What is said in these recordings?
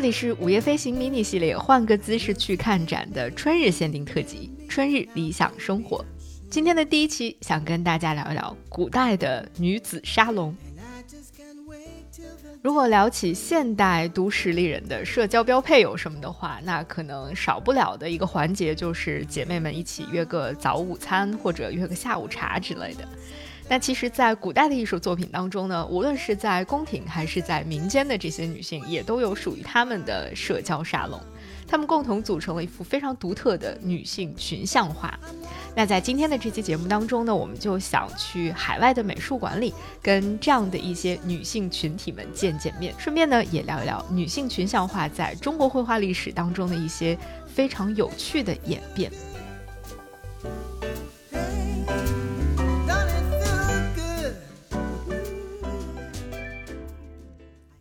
这里是《午夜飞行》迷你系列，换个姿势去看展的春日限定特辑——春日理想生活。今天的第一期，想跟大家聊一聊古代的女子沙龙。如果聊起现代都市丽人的社交标配有什么的话，那可能少不了的一个环节就是姐妹们一起约个早午餐，或者约个下午茶之类的。那其实，在古代的艺术作品当中呢，无论是在宫廷还是在民间的这些女性，也都有属于她们的社交沙龙，她们共同组成了一幅非常独特的女性群像画。那在今天的这期节目当中呢，我们就想去海外的美术馆里，跟这样的一些女性群体们见见面，顺便呢也聊一聊女性群像画在中国绘画历史当中的一些非常有趣的演变。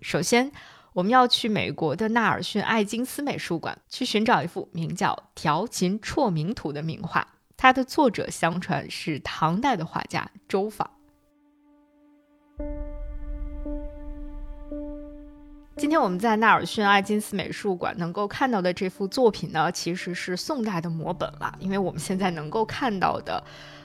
首先，我们要去美国的纳尔逊·艾金斯美术馆，去寻找一幅名叫《调琴绰名图》的名画。它的作者相传是唐代的画家周昉。今天我们在纳尔逊·艾金斯美术馆能够看到的这幅作品呢，其实是宋代的摹本了，因为我们现在能够看到的，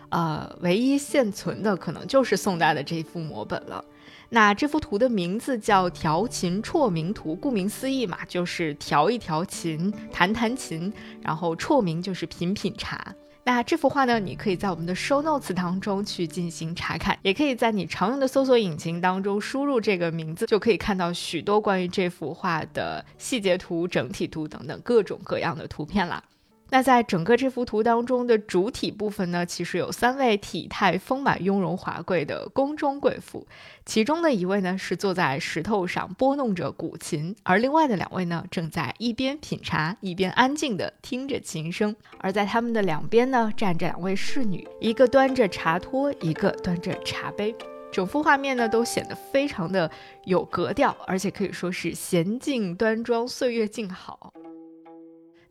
呃，唯一现存的可能就是宋代的这一幅摹本了。那这幅图的名字叫《调琴绰名图》，顾名思义嘛，就是调一调琴，弹弹琴，然后绰名就是品品茶。那这幅画呢，你可以在我们的 show notes 当中去进行查看，也可以在你常用的搜索引擎当中输入这个名字，就可以看到许多关于这幅画的细节图、整体图等等各种各样的图片啦。那在整个这幅图当中的主体部分呢，其实有三位体态丰满、雍容华贵的宫中贵妇，其中的一位呢是坐在石头上拨弄着古琴，而另外的两位呢正在一边品茶一边安静地听着琴声。而在他们的两边呢站着两位侍女，一个端着茶托，一个端着茶杯。整幅画面呢都显得非常的有格调，而且可以说是娴静端庄、岁月静好。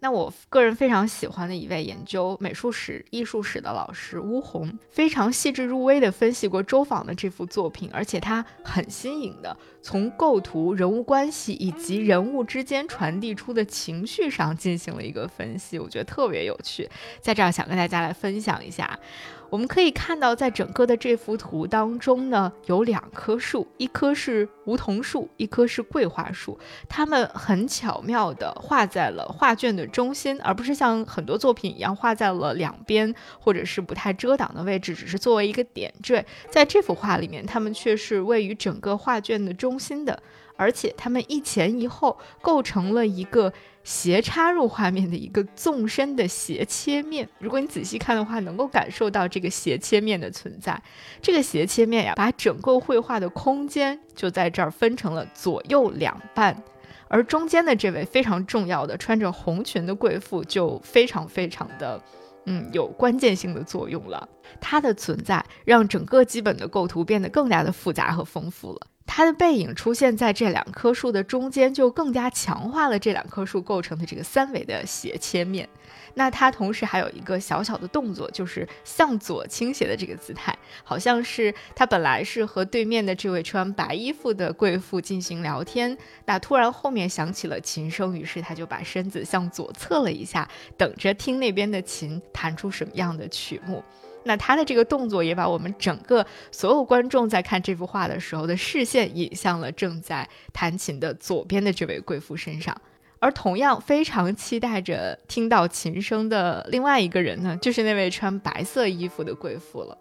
那我个人非常喜欢的一位研究美术史、艺术史的老师乌红，非常细致入微地分析过周昉的这幅作品，而且他很新颖的从构图、人物关系以及人物之间传递出的情绪上进行了一个分析，我觉得特别有趣，在这儿想跟大家来分享一下。我们可以看到，在整个的这幅图当中呢，有两棵树，一棵是梧桐树，一棵是桂花树。它们很巧妙地画在了画卷的中心，而不是像很多作品一样画在了两边，或者是不太遮挡的位置，只是作为一个点缀。在这幅画里面，它们却是位于整个画卷的中心的。而且它们一前一后构成了一个斜插入画面的一个纵深的斜切面。如果你仔细看的话，能够感受到这个斜切面的存在。这个斜切面呀，把整个绘画的空间就在这儿分成了左右两半，而中间的这位非常重要的穿着红裙的贵妇就非常非常的，嗯，有关键性的作用了。她的存在让整个基本的构图变得更加的复杂和丰富了。它的背影出现在这两棵树的中间，就更加强化了这两棵树构成的这个三维的斜切面。那它同时还有一个小小的动作，就是向左倾斜的这个姿态，好像是他本来是和对面的这位穿白衣服的贵妇进行聊天，那突然后面响起了琴声，于是他就把身子向左侧了一下，等着听那边的琴弹出什么样的曲目。那他的这个动作也把我们整个所有观众在看这幅画的时候的视线引向了正在弹琴的左边的这位贵妇身上，而同样非常期待着听到琴声的另外一个人呢，就是那位穿白色衣服的贵妇了。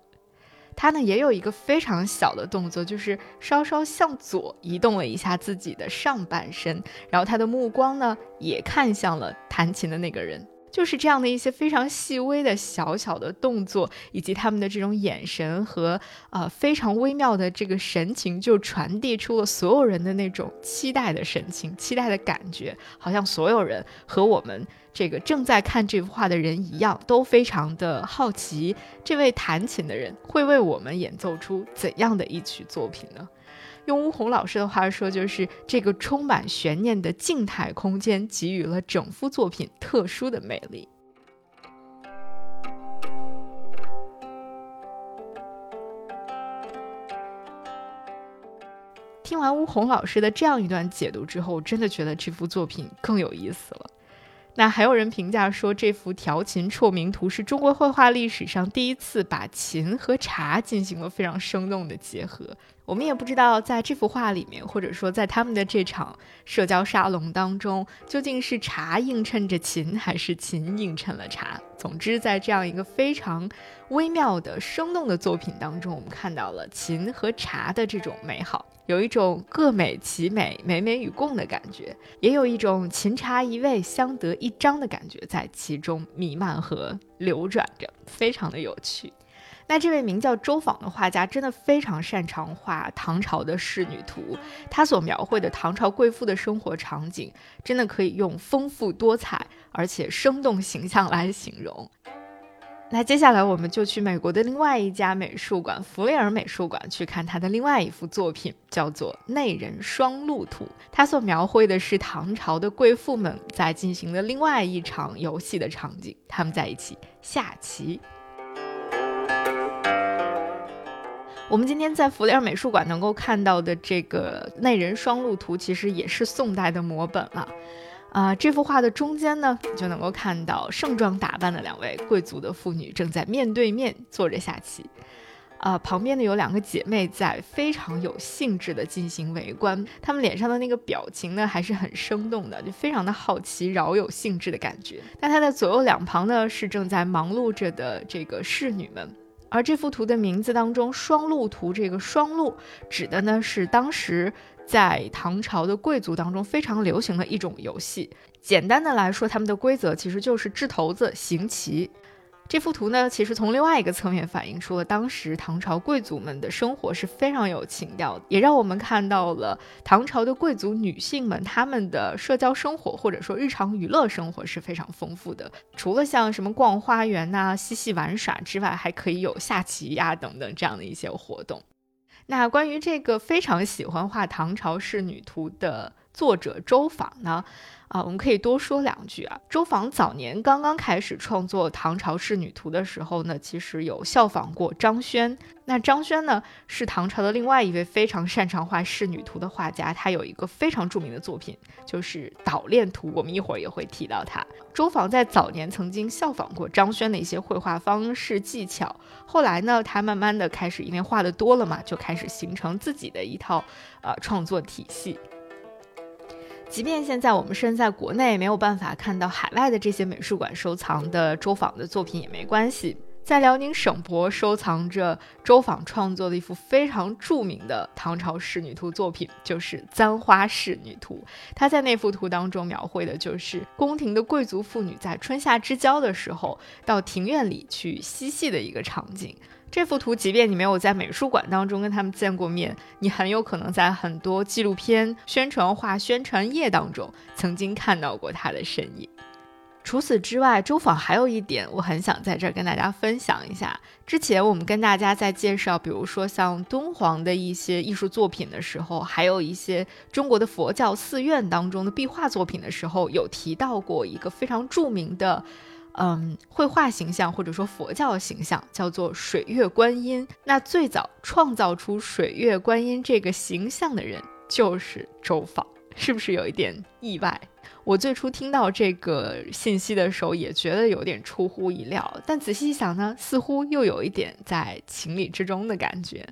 她呢也有一个非常小的动作，就是稍稍向左移动了一下自己的上半身，然后她的目光呢也看向了弹琴的那个人。就是这样的一些非常细微的小小的动作，以及他们的这种眼神和呃非常微妙的这个神情，就传递出了所有人的那种期待的神情、期待的感觉，好像所有人和我们这个正在看这幅画的人一样，都非常的好奇，这位弹琴的人会为我们演奏出怎样的一曲作品呢？用吴红老师的话说，就是这个充满悬念的静态空间，给予了整幅作品特殊的魅力。听完吴红老师的这样一段解读之后，真的觉得这幅作品更有意思了。那还有人评价说，这幅调琴辍名图是中国绘画历史上第一次把琴和茶进行了非常生动的结合。我们也不知道，在这幅画里面，或者说在他们的这场社交沙龙当中，究竟是茶映衬着琴，还是琴映衬了茶。总之，在这样一个非常微妙的、生动的作品当中，我们看到了琴和茶的这种美好。有一种各美其美，美美与共的感觉，也有一种琴茶一味相得益彰的感觉在其中弥漫和流转着，非常的有趣。那这位名叫周访的画家，真的非常擅长画唐朝的仕女图，他所描绘的唐朝贵妇的生活场景，真的可以用丰富多彩而且生动形象来形容。那接下来我们就去美国的另外一家美术馆——弗雷尔美术馆，去看他的另外一幅作品，叫做《内人双鹿图》。他所描绘的是唐朝的贵妇们在进行的另外一场游戏的场景，他们在一起下棋。我们今天在弗雷尔美术馆能够看到的这个《内人双鹿图》，其实也是宋代的摹本了。啊，这幅画的中间呢，就能够看到盛装打扮的两位贵族的妇女正在面对面坐着下棋。啊，旁边呢有两个姐妹在非常有兴致的进行围观，她们脸上的那个表情呢还是很生动的，就非常的好奇，饶有兴致的感觉。但她的左右两旁呢是正在忙碌着的这个侍女们。而这幅图的名字当中，“双鹿图”这个“双鹿”指的呢是当时。在唐朝的贵族当中非常流行的一种游戏，简单的来说，他们的规则其实就是掷骰子、行棋。这幅图呢，其实从另外一个侧面反映出了当时唐朝贵族们的生活是非常有情调的，也让我们看到了唐朝的贵族女性们她们的社交生活或者说日常娱乐生活是非常丰富的。除了像什么逛花园呐、嬉戏玩耍之外，还可以有下棋呀等等这样的一些活动。那关于这个非常喜欢画唐朝仕女图的作者周访呢？啊，我们可以多说两句啊。周访早年刚刚开始创作唐朝仕女图的时候呢，其实有效仿过张轩。那张轩呢，是唐朝的另外一位非常擅长画仕女图的画家，他有一个非常著名的作品，就是《捣练图》。我们一会儿也会提到他。周访在早年曾经效仿过张轩的一些绘画方式技巧，后来呢，他慢慢的开始因为画的多了嘛，就开始形成自己的一套呃创作体系。即便现在我们身在国内，没有办法看到海外的这些美术馆收藏的周访的作品也没关系，在辽宁省博收藏着周访创作的一幅非常著名的唐朝仕女图作品，就是《簪花仕女图》。他在那幅图当中描绘的就是宫廷的贵族妇女在春夏之交的时候到庭院里去嬉戏的一个场景。这幅图，即便你没有在美术馆当中跟他们见过面，你很有可能在很多纪录片、宣传画、宣传页当中曾经看到过他的身影。除此之外，周访还有一点，我很想在这儿跟大家分享一下。之前我们跟大家在介绍，比如说像敦煌的一些艺术作品的时候，还有一些中国的佛教寺院当中的壁画作品的时候，有提到过一个非常著名的。嗯，绘画形象或者说佛教形象叫做水月观音。那最早创造出水月观音这个形象的人就是周访，是不是有一点意外？我最初听到这个信息的时候也觉得有点出乎意料，但仔细一想呢，似乎又有一点在情理之中的感觉。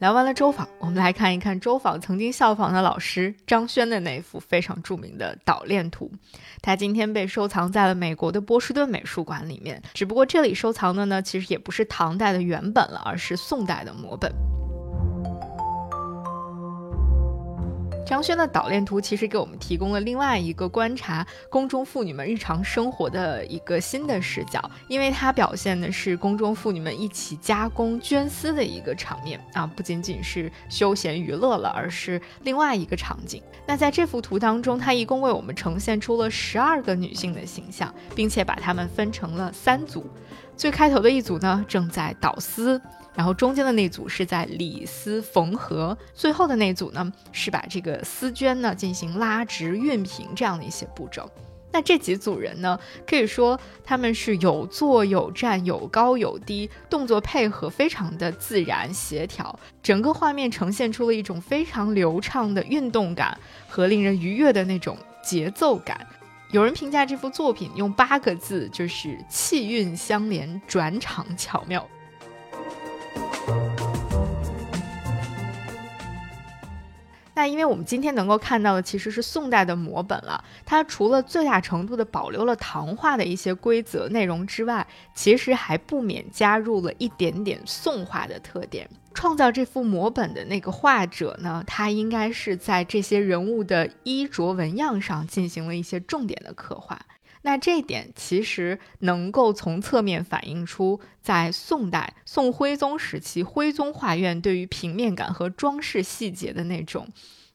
聊完了周访，我们来看一看周访曾经效仿的老师张轩的那幅非常著名的《捣练图》，它今天被收藏在了美国的波士顿美术馆里面。只不过这里收藏的呢，其实也不是唐代的原本了，而是宋代的摹本。张轩的《捣练图》其实给我们提供了另外一个观察宫中妇女们日常生活的一个新的视角，因为它表现的是宫中妇女们一起加工绢丝的一个场面啊，不仅仅是休闲娱乐了，而是另外一个场景。那在这幅图当中，它一共为我们呈现出了十二个女性的形象，并且把它们分成了三组。最开头的一组呢，正在捣丝。然后中间的那组是在理丝缝合，最后的那组呢是把这个丝绢呢进行拉直熨平这样的一些步骤。那这几组人呢，可以说他们是有坐有站，有高有低，动作配合非常的自然协调，整个画面呈现出了一种非常流畅的运动感和令人愉悦的那种节奏感。有人评价这幅作品用八个字，就是气韵相连，转场巧妙。那因为我们今天能够看到的其实是宋代的摹本了，它除了最大程度的保留了唐画的一些规则内容之外，其实还不免加入了一点点宋画的特点。创造这幅摹本的那个画者呢，他应该是在这些人物的衣着纹样上进行了一些重点的刻画。那这一点其实能够从侧面反映出，在宋代宋徽宗时期，徽宗画院对于平面感和装饰细节的那种，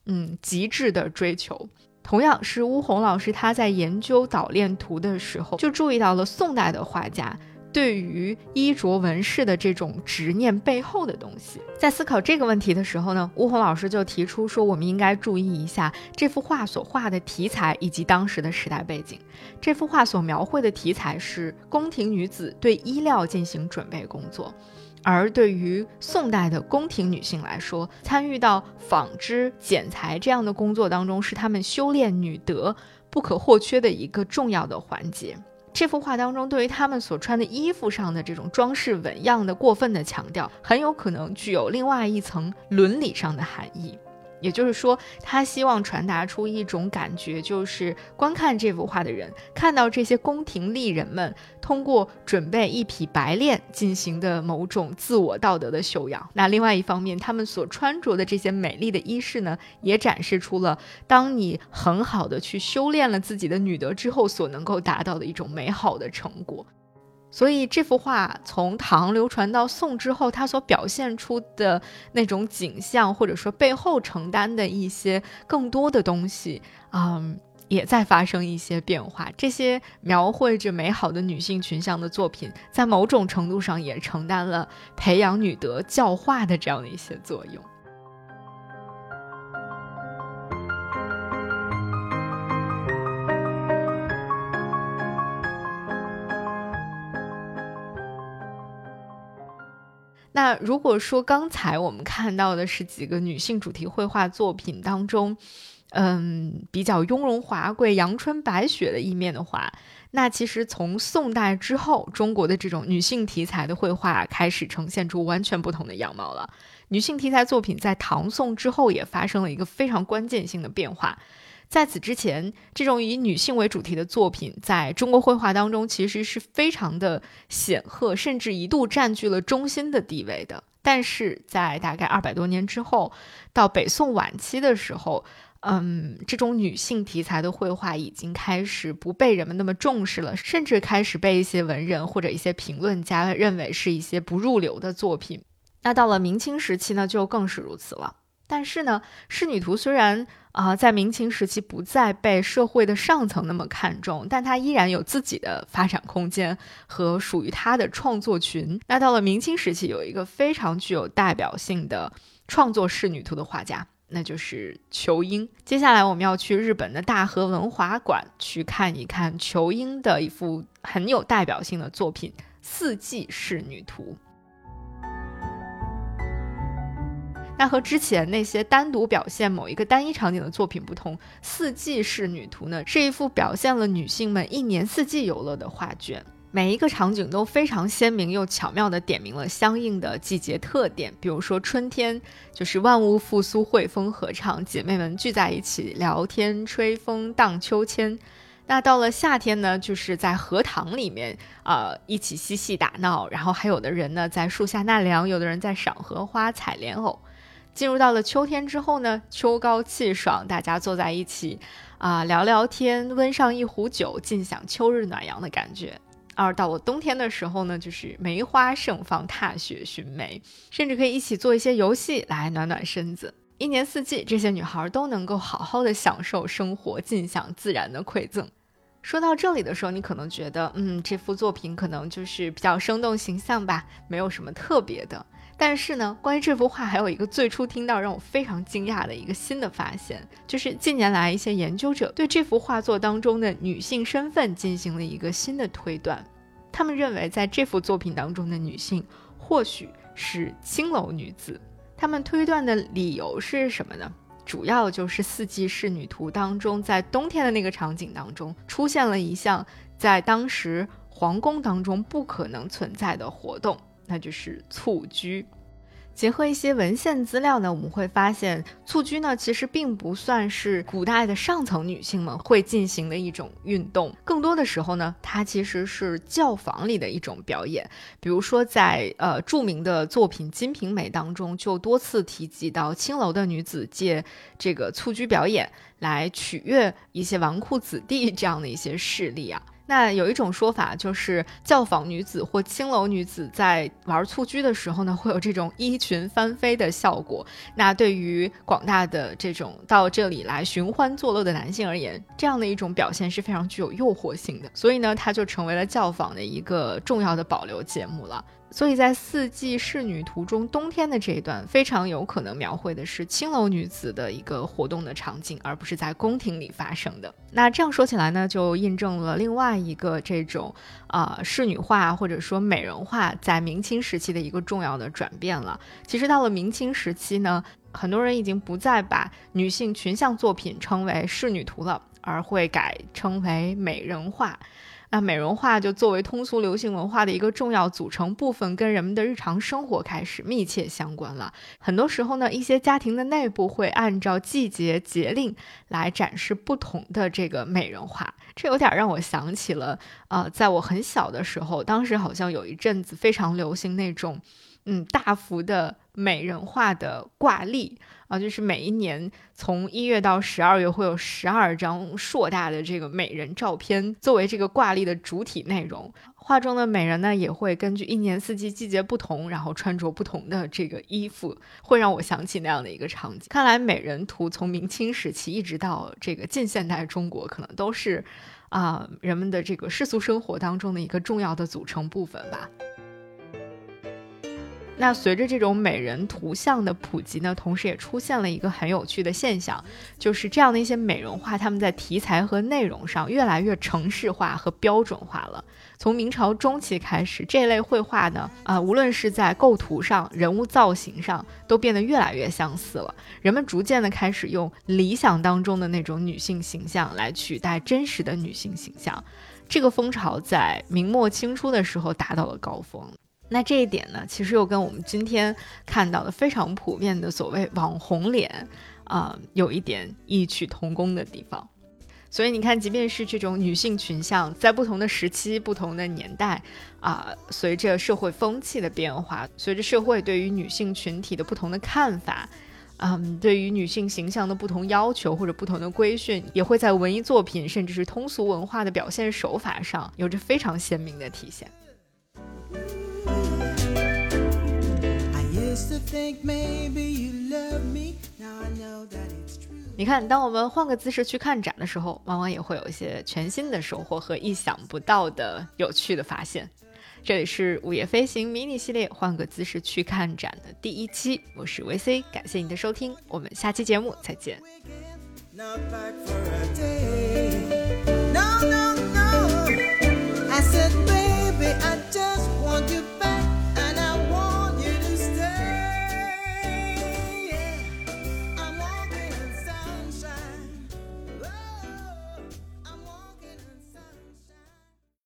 嗯，极致的追求。同样是巫红老师，他在研究捣练图的时候，就注意到了宋代的画家。对于衣着纹饰的这种执念背后的东西，在思考这个问题的时候呢，吴红老师就提出说，我们应该注意一下这幅画所画的题材以及当时的时代背景。这幅画所描绘的题材是宫廷女子对衣料进行准备工作，而对于宋代的宫廷女性来说，参与到纺织、剪裁这样的工作当中，是她们修炼女德不可或缺的一个重要的环节。这幅画当中，对于他们所穿的衣服上的这种装饰纹样的过分的强调，很有可能具有另外一层伦理上的含义。也就是说，他希望传达出一种感觉，就是观看这幅画的人看到这些宫廷丽人们通过准备一匹白练进行的某种自我道德的修养。那另外一方面，他们所穿着的这些美丽的衣饰呢，也展示出了当你很好的去修炼了自己的女德之后所能够达到的一种美好的成果。所以这幅画从唐流传到宋之后，它所表现出的那种景象，或者说背后承担的一些更多的东西，嗯，也在发生一些变化。这些描绘着美好的女性群像的作品，在某种程度上也承担了培养女德、教化的这样的一些作用。那如果说刚才我们看到的是几个女性主题绘画作品当中，嗯，比较雍容华贵、阳春白雪的一面的话，那其实从宋代之后，中国的这种女性题材的绘画开始呈现出完全不同的样貌了。女性题材作品在唐宋之后也发生了一个非常关键性的变化。在此之前，这种以女性为主题的作品在中国绘画当中其实是非常的显赫，甚至一度占据了中心的地位的。但是在大概二百多年之后，到北宋晚期的时候，嗯，这种女性题材的绘画已经开始不被人们那么重视了，甚至开始被一些文人或者一些评论家认为是一些不入流的作品。那到了明清时期呢，就更是如此了。但是呢，仕女图虽然啊在明清时期不再被社会的上层那么看重，但它依然有自己的发展空间和属于它的创作群。那到了明清时期，有一个非常具有代表性的创作仕女图的画家，那就是仇英。接下来我们要去日本的大和文华馆去看一看仇英的一幅很有代表性的作品《四季仕女图》。那和之前那些单独表现某一个单一场景的作品不同，《四季仕女图》呢是一幅表现了女性们一年四季游乐的画卷，每一个场景都非常鲜明又巧妙地点明了相应的季节特点。比如说春天就是万物复苏、汇丰合唱，姐妹们聚在一起聊天、吹风、荡秋千。那到了夏天呢，就是在荷塘里面啊一起嬉戏打闹，然后还有的人呢在树下纳凉，有的人在赏荷花、采莲藕。进入到了秋天之后呢，秋高气爽，大家坐在一起，啊，聊聊天，温上一壶酒，尽享秋日暖阳的感觉。而到了冬天的时候呢，就是梅花盛放，踏雪寻梅，甚至可以一起做一些游戏来暖暖身子。一年四季，这些女孩都能够好好的享受生活，尽享自然的馈赠。说到这里的时候，你可能觉得，嗯，这幅作品可能就是比较生动形象吧，没有什么特别的。但是呢，关于这幅画，还有一个最初听到让我非常惊讶的一个新的发现，就是近年来一些研究者对这幅画作当中的女性身份进行了一个新的推断。他们认为，在这幅作品当中的女性或许是青楼女子。他们推断的理由是什么呢？主要就是《四季仕女图》当中，在冬天的那个场景当中，出现了一项在当时皇宫当中不可能存在的活动。那就是蹴鞠。结合一些文献资料呢，我们会发现蹴鞠呢其实并不算是古代的上层女性们会进行的一种运动，更多的时候呢，它其实是教坊里的一种表演。比如说在呃著名的作品《金瓶梅》当中，就多次提及到青楼的女子借这个蹴鞠表演来取悦一些纨绔子弟这样的一些事例啊。那有一种说法，就是教坊女子或青楼女子在玩蹴鞠的时候呢，会有这种衣裙翻飞的效果。那对于广大的这种到这里来寻欢作乐的男性而言，这样的一种表现是非常具有诱惑性的。所以呢，它就成为了教坊的一个重要的保留节目了。所以在《四季仕女图》中，冬天的这一段非常有可能描绘的是青楼女子的一个活动的场景，而不是在宫廷里发生的。那这样说起来呢，就印证了另外一个这种啊仕女画或者说美人画在明清时期的一个重要的转变了。其实到了明清时期呢，很多人已经不再把女性群像作品称为仕女图了，而会改称为美人画。那美容画就作为通俗流行文化的一个重要组成部分，跟人们的日常生活开始密切相关了。很多时候呢，一些家庭的内部会按照季节节令来展示不同的这个美人画。这有点让我想起了，呃，在我很小的时候，当时好像有一阵子非常流行那种，嗯，大幅的美人画的挂历。就是每一年从一月到十二月会有十二张硕大的这个美人照片作为这个挂历的主体内容。画中的美人呢，也会根据一年四季季节不同，然后穿着不同的这个衣服，会让我想起那样的一个场景。看来美人图从明清时期一直到这个近现代中国，可能都是啊人们的这个世俗生活当中的一个重要的组成部分吧。那随着这种美人图像的普及呢，同时也出现了一个很有趣的现象，就是这样的一些美人画，他们在题材和内容上越来越程式化和标准化了。从明朝中期开始，这类绘画呢，啊，无论是在构图上、人物造型上，都变得越来越相似了。人们逐渐的开始用理想当中的那种女性形象来取代真实的女性形象，这个风潮在明末清初的时候达到了高峰。那这一点呢，其实又跟我们今天看到的非常普遍的所谓网红脸，啊，有一点异曲同工的地方。所以你看，即便是这种女性群像，在不同的时期、不同的年代，啊，随着社会风气的变化，随着社会对于女性群体的不同的看法，嗯，对于女性形象的不同要求或者不同的规训，也会在文艺作品甚至是通俗文化的表现手法上有着非常鲜明的体现。你看，当我们换个姿势去看展的时候，往往也会有一些全新的收获和意想不到的有趣的发现。这里是午夜飞行迷你系列，换个姿势去看展的第一期，我是 VC，感谢你的收听，我们下期节目再见。